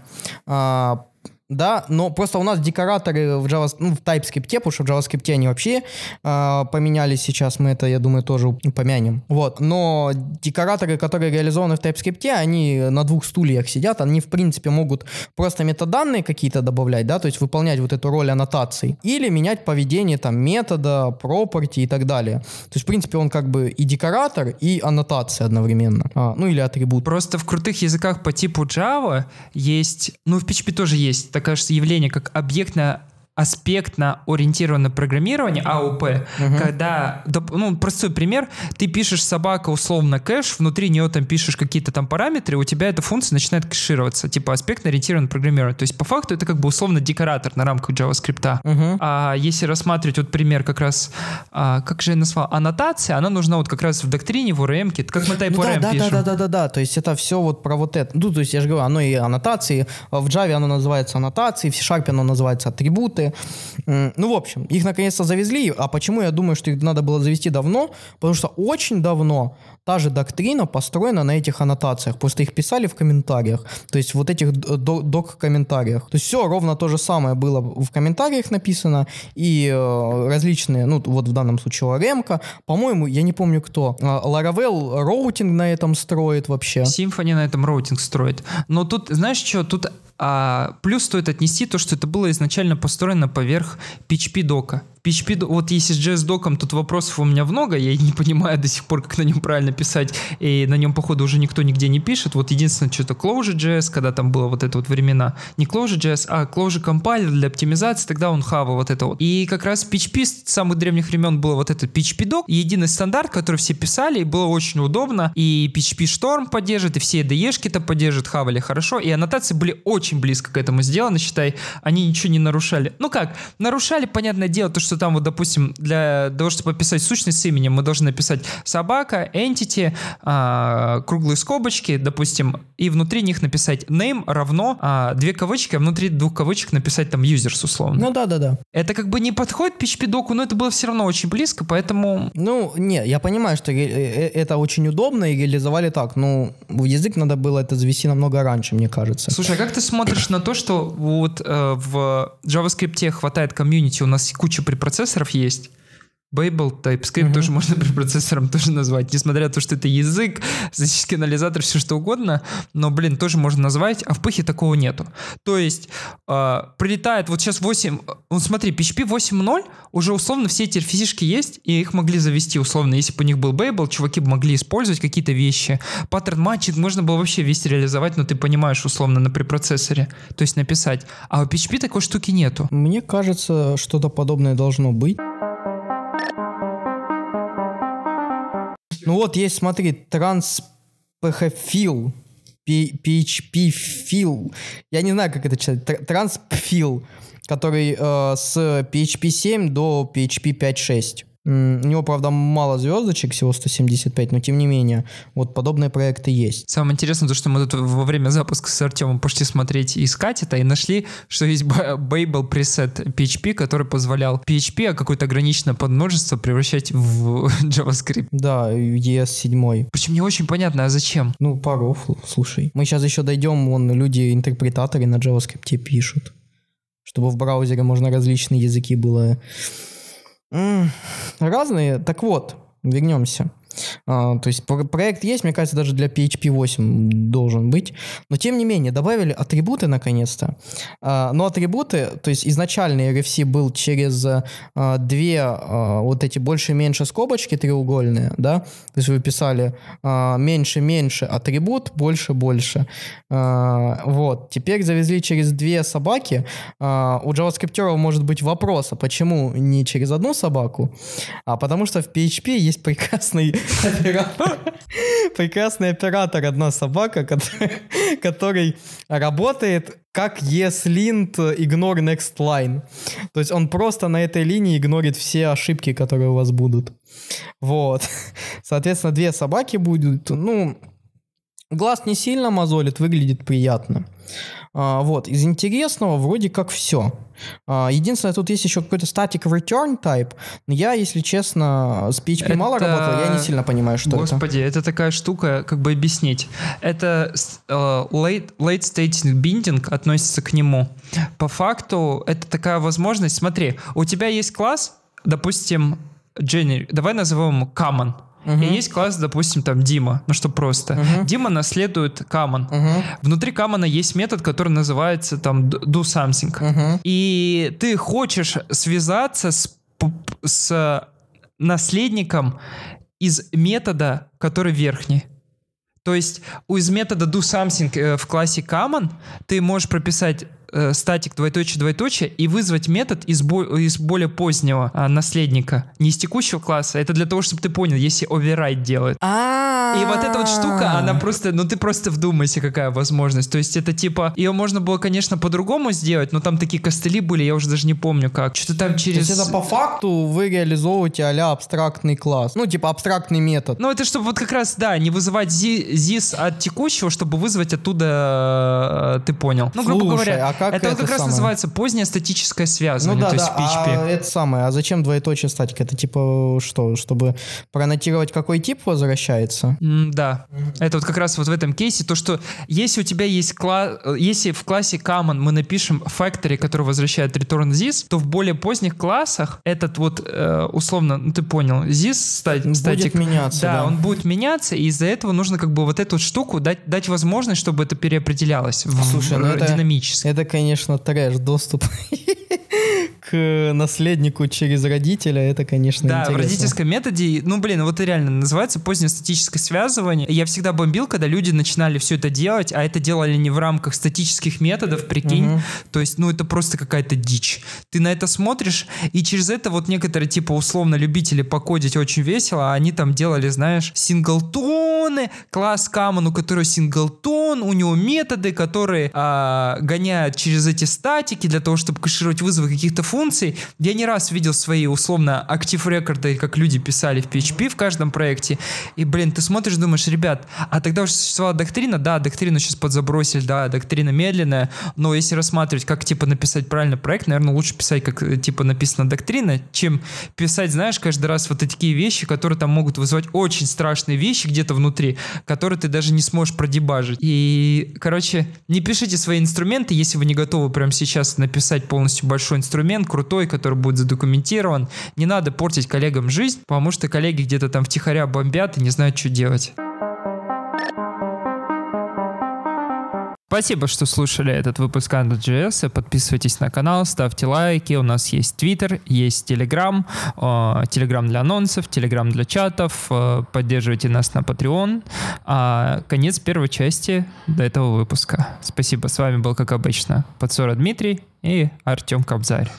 э, да, но просто у нас декораторы в, Java, ну, в TypeScript, потому что в JavaScript они вообще э, поменялись сейчас, мы это, я думаю, тоже помянем. Вот, но декораторы, которые реализованы в TypeScript, они на двух стульях сидят, они, в принципе, могут просто метаданные какие-то добавлять, да, то есть выполнять вот эту роль аннотаций, или менять поведение там метода, property и так далее. То есть, в принципе, он как бы и декоратор, и аннотация одновременно, а, ну или атрибут. Просто в крутых языках по типу Java есть, ну в PHP тоже есть такое же явление, как объектная аспектно-ориентированное программирование, АОП, угу. когда, ну, простой пример, ты пишешь собака условно кэш, внутри нее там пишешь какие-то там параметры, у тебя эта функция начинает кэшироваться, типа аспектно-ориентированное программирование. То есть по факту это как бы условно декоратор на рамках JavaScript. Угу. А если рассматривать вот пример как раз, а, как же я назвал, аннотация, она нужна вот как раз в доктрине, в ORM, как мы type ну, ORM да, пишем. Да, да, да, да, да, то есть это все вот про вот это. Ну, то есть я же говорю, оно и аннотации, в Java оно называется аннотации, в C-Sharp оно называется атрибуты, ну, в общем, их наконец-то завезли. А почему я думаю, что их надо было завести давно? Потому что очень давно та же доктрина построена на этих аннотациях. Просто их писали в комментариях. То есть вот этих док-комментариях. То есть все ровно то же самое было в комментариях написано. И э, различные, ну вот в данном случае ORM, по-моему, я не помню кто. Laravel routing на этом строит вообще. Symfony на этом routing строит. Но тут, знаешь что, тут а плюс стоит отнести то, что это было изначально построено поверх PHP дока. PHP, вот если с JS-доком, тут вопросов у меня много, я не понимаю до сих пор, как на нем правильно писать, и на нем, походу, уже никто нигде не пишет. Вот единственное, что-то Clojure.js, когда там было вот это вот времена, не Clojure.js, а Clojure Compiler для оптимизации, тогда он хавал вот это вот. И как раз PHP с самых древних времен было вот этот PHP-док, единый стандарт, который все писали, и было очень удобно, и PHP Storm поддержит, и все IDE-шки-то поддержат, хавали хорошо, и аннотации были очень близко к этому сделаны, считай, они ничего не нарушали. Ну как, нарушали, понятное дело, то, что там вот, допустим, для того, чтобы описать сущность с именем, мы должны написать собака, entity, а, круглые скобочки, допустим, и внутри них написать name равно а, две кавычки, а внутри двух кавычек написать там users условно. Ну да, да, да. Это как бы не подходит PHP доку, но это было все равно очень близко, поэтому... Ну, не, я понимаю, что э, э, это очень удобно и реализовали так, но в язык надо было это завести намного раньше, мне кажется. Слушай, а как ты смотришь на то, что вот э, в JavaScript хватает комьюнити, у нас куча препроцессоров есть. Babel, TypeScript uh-huh. тоже можно препроцессором тоже назвать, несмотря на то, что это язык, статический анализатор, все что угодно, но, блин, тоже можно назвать, а в пыхе такого нету. То есть э, прилетает вот сейчас 8, ну смотри, PHP 8.0, уже условно все эти физишки есть, и их могли завести условно, если бы у них был Babel, чуваки бы могли использовать какие-то вещи. Паттерн матчинг можно было вообще весь реализовать, но ты понимаешь условно на препроцессоре, то есть написать. А у PHP такой штуки нету. Мне кажется, что-то подобное должно быть. Ну вот есть, смотри, транс PHFIL, PHP фил, я не знаю, как это читать, транспфил, который э, с PHP 7 до PHP 5.6. У него, правда, мало звездочек, всего 175, но тем не менее, вот подобные проекты есть. Самое интересное, то, что мы тут во время запуска с Артемом пошли смотреть и искать это, и нашли, что есть Babel preset PHP, который позволял PHP, а какое-то ограниченное подмножество превращать в JavaScript. Да, ES7. Причем не очень понятно, а зачем? Ну, пару, фл- слушай. Мы сейчас еще дойдем, вон люди, интерпретаторы на JavaScript пишут. Чтобы в браузере можно различные языки было. Разные. Так вот, вернемся. А, то есть про- проект есть, мне кажется, даже для PHP 8 должен быть. Но тем не менее, добавили атрибуты наконец-то. А, но атрибуты, то есть изначальный RFC был через а, две вот эти больше-меньше скобочки треугольные, да, то есть вы писали меньше-меньше атрибут, больше-больше. Вот, теперь завезли через две собаки. А, у JavaScript может быть вопрос, а почему не через одну собаку? А потому что в PHP есть прекрасный оператор, прекрасный оператор одна собака, который, который работает как ESLint ignore next line. То есть он просто на этой линии игнорит все ошибки, которые у вас будут. Вот. Соответственно, две собаки будут. Ну, глаз не сильно мозолит, выглядит приятно. А, вот, из интересного вроде как все. А, единственное, тут есть еще какой-то static return type, но я, если честно, с PHP мало Это- работал, я не сильно понимаю, что это. Господи, это. такая штука, как бы объяснить. Это э, late, late state binding относится к нему. По факту, это такая возможность. Смотри, у тебя есть класс, допустим, Jenny, давай назовем его common. И есть класс, допустим, там Дима, ну что просто. Дима наследует common. Внутри common есть метод, который называется там do something. И ты хочешь связаться с, с наследником из метода, который верхний. То есть у- из метода do something э, в классе common ты можешь прописать статик двоеточие двоеточие и вызвать метод из, бо- из более позднего а, наследника, не из текущего класса. Это для того, чтобы ты понял, если override делает. И вот эта вот штука, она просто, ну ты просто вдумайся, какая возможность. То есть это типа, ее можно было, конечно, по-другому сделать, но там такие костыли были, я уже даже не помню как. Что-то там То через... есть это по факту вы реализовываете а абстрактный класс. Ну, типа абстрактный метод. Ну, это чтобы вот как раз, да, не вызывать зи- ZIS от текущего, чтобы вызвать оттуда, э, ты понял. Ну, грубо Слушай, говоря, а как это, это как раз самое? называется позднее статическое Ну связывание, да, то есть да, в PHP. а это самое, а зачем двоеточие статика? Это типа что, чтобы проаннотировать, какой тип возвращается? М, Да, это вот как раз вот в этом кейсе, то, что если у тебя есть класс, если в классе common мы напишем factory, который возвращает return this, то в более поздних классах этот вот, э, условно, ну ты понял, this ста- Будет статик, меняться, да. он будет меняться, и из-за этого нужно как бы вот эту штуку дать, дать возможность, чтобы это переопределялось в- Слушай, ну в- это- динамически. Это, конечно, трэш, доступ к наследнику через родителя, это, конечно, Да, в интересно. родительском методе, ну, блин, вот и реально называется позднее статическое связывание. Я всегда бомбил, когда люди начинали все это делать, а это делали не в рамках статических методов, прикинь. Мгм. То есть, ну, это просто какая-то дичь. Ты на это смотришь, и через это вот некоторые, типа, условно, любители покодить очень весело, а они там делали, знаешь, синглтоны, класс Common, у которого синглтон, у него методы, которые а, гоняют через эти статики для того, чтобы кэшировать вызовы каких-то функций. Я не раз видел свои, условно, актив рекорды, как люди писали в PHP в каждом проекте. И, блин, ты смотришь, думаешь, ребят, а тогда уже существовала доктрина, да, доктрину сейчас подзабросили, да, доктрина медленная, но если рассматривать, как, типа, написать правильно проект, наверное, лучше писать, как, э, типа, написана доктрина, чем писать, знаешь, каждый раз вот такие вещи, которые там могут вызывать очень страшные вещи где-то внутри, которые ты даже не сможешь продебажить. И, короче, не пишите свои инструменты, если вы не готовы прямо сейчас написать полностью большой инструмент, крутой, который будет задокументирован. Не надо портить коллегам жизнь, потому что коллеги где-то там втихаря бомбят и не знают, что делать. Спасибо, что слушали этот выпуск Android.js. Подписывайтесь на канал, ставьте лайки. У нас есть Twitter, есть Telegram, э, Telegram для анонсов, Telegram для чатов. Э, Поддерживайте нас на Patreon. А конец первой части до этого выпуска. Спасибо. С вами был, как обычно, Подсора Дмитрий и Артем Кобзарь.